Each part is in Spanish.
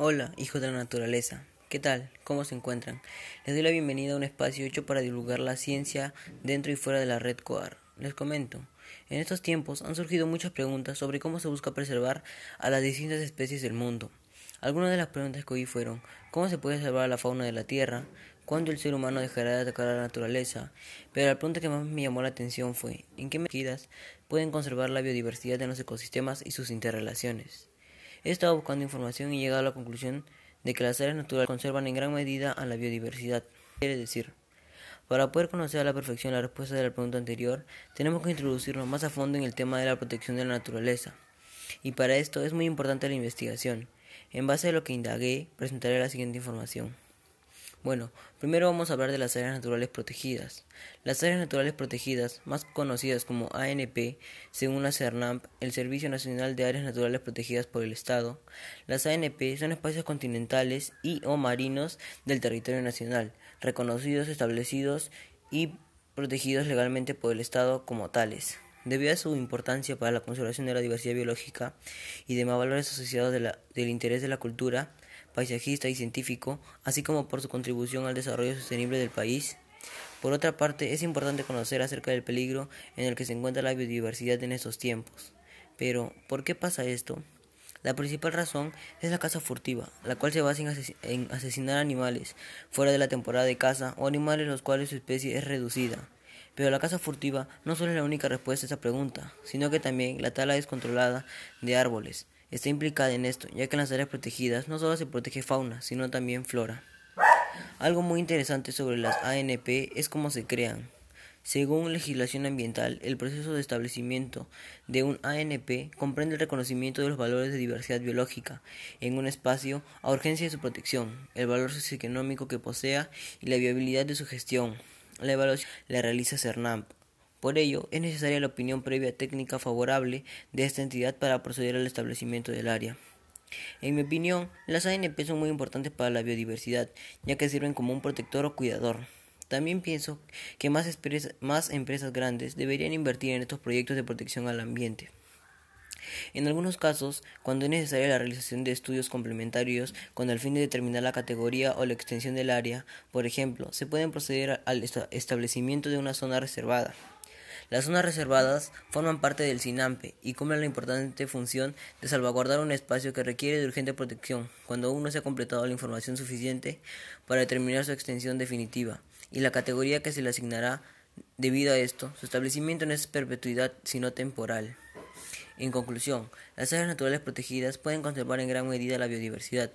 Hola, hijos de la naturaleza. ¿Qué tal? ¿Cómo se encuentran? Les doy la bienvenida a un espacio hecho para divulgar la ciencia dentro y fuera de la red COAR. Les comento. En estos tiempos han surgido muchas preguntas sobre cómo se busca preservar a las distintas especies del mundo. Algunas de las preguntas que oí fueron ¿cómo se puede salvar a la fauna de la Tierra? ¿Cuándo el ser humano dejará de atacar a la naturaleza? Pero la pregunta que más me llamó la atención fue ¿en qué medidas pueden conservar la biodiversidad de los ecosistemas y sus interrelaciones? He estado buscando información y he llegado a la conclusión de que las áreas naturales conservan en gran medida a la biodiversidad. Quiere decir, para poder conocer a la perfección la respuesta de la pregunta anterior, tenemos que introducirnos más a fondo en el tema de la protección de la naturaleza. Y para esto es muy importante la investigación. En base a lo que indagué, presentaré la siguiente información. Bueno, primero vamos a hablar de las áreas naturales protegidas. Las áreas naturales protegidas, más conocidas como ANP, según la CERNAMP, el Servicio Nacional de Áreas Naturales Protegidas por el Estado, las ANP son espacios continentales y o marinos del territorio nacional, reconocidos, establecidos y protegidos legalmente por el Estado como tales. Debido a su importancia para la conservación de la diversidad biológica y demás valores asociados del interés de la cultura, paisajista y científico, así como por su contribución al desarrollo sostenible del país. Por otra parte, es importante conocer acerca del peligro en el que se encuentra la biodiversidad en estos tiempos. Pero, ¿por qué pasa esto? La principal razón es la caza furtiva, la cual se basa en, asesinar animales fuera de la temporada de caza o animales los cuales su especie es reducida. Pero la caza furtiva no solo es la única respuesta a esta pregunta, sino que también la tala descontrolada de árboles, está implicada en esto, ya que en las áreas protegidas no solo se protege fauna, sino también flora. Algo muy interesante sobre las ANP es cómo se crean. Según legislación ambiental, el proceso de establecimiento de un ANP comprende el reconocimiento de los valores de diversidad biológica en un espacio a urgencia de su protección, el valor socioeconómico que posea y la viabilidad de su gestión. La evaluación la realiza CERNAMP, por ello, es necesaria la opinión previa técnica favorable de esta entidad para proceder al establecimiento del área. En mi opinión, las ANP son muy importantes para la biodiversidad, ya que sirven como un protector o cuidador. También pienso que más, empresas grandes deberían invertir en estos proyectos de protección al ambiente. En algunos casos, cuando es necesaria la realización de estudios complementarios con el fin de determinar la categoría o la extensión del área, por ejemplo, se pueden proceder al establecimiento de una zona reservada. Las zonas reservadas forman parte del SINAMPE y cumplen la importante función de salvaguardar un espacio que requiere de urgente protección cuando aún no se ha completado la información suficiente para determinar su extensión definitiva y la categoría que se le asignará debido a esto. Su establecimiento no es perpetuidad sino temporal. En conclusión, las áreas naturales protegidas pueden conservar en gran medida la biodiversidad.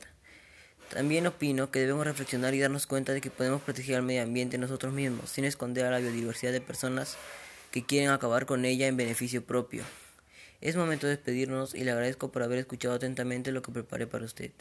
También opino que debemos reflexionar y darnos cuenta de que podemos proteger al medio ambiente nosotros mismos, sin esconder a la biodiversidad de personas que quieren acabar con ella en beneficio propio. Es momento de despedirnos y le agradezco por haber escuchado atentamente lo que preparé para usted.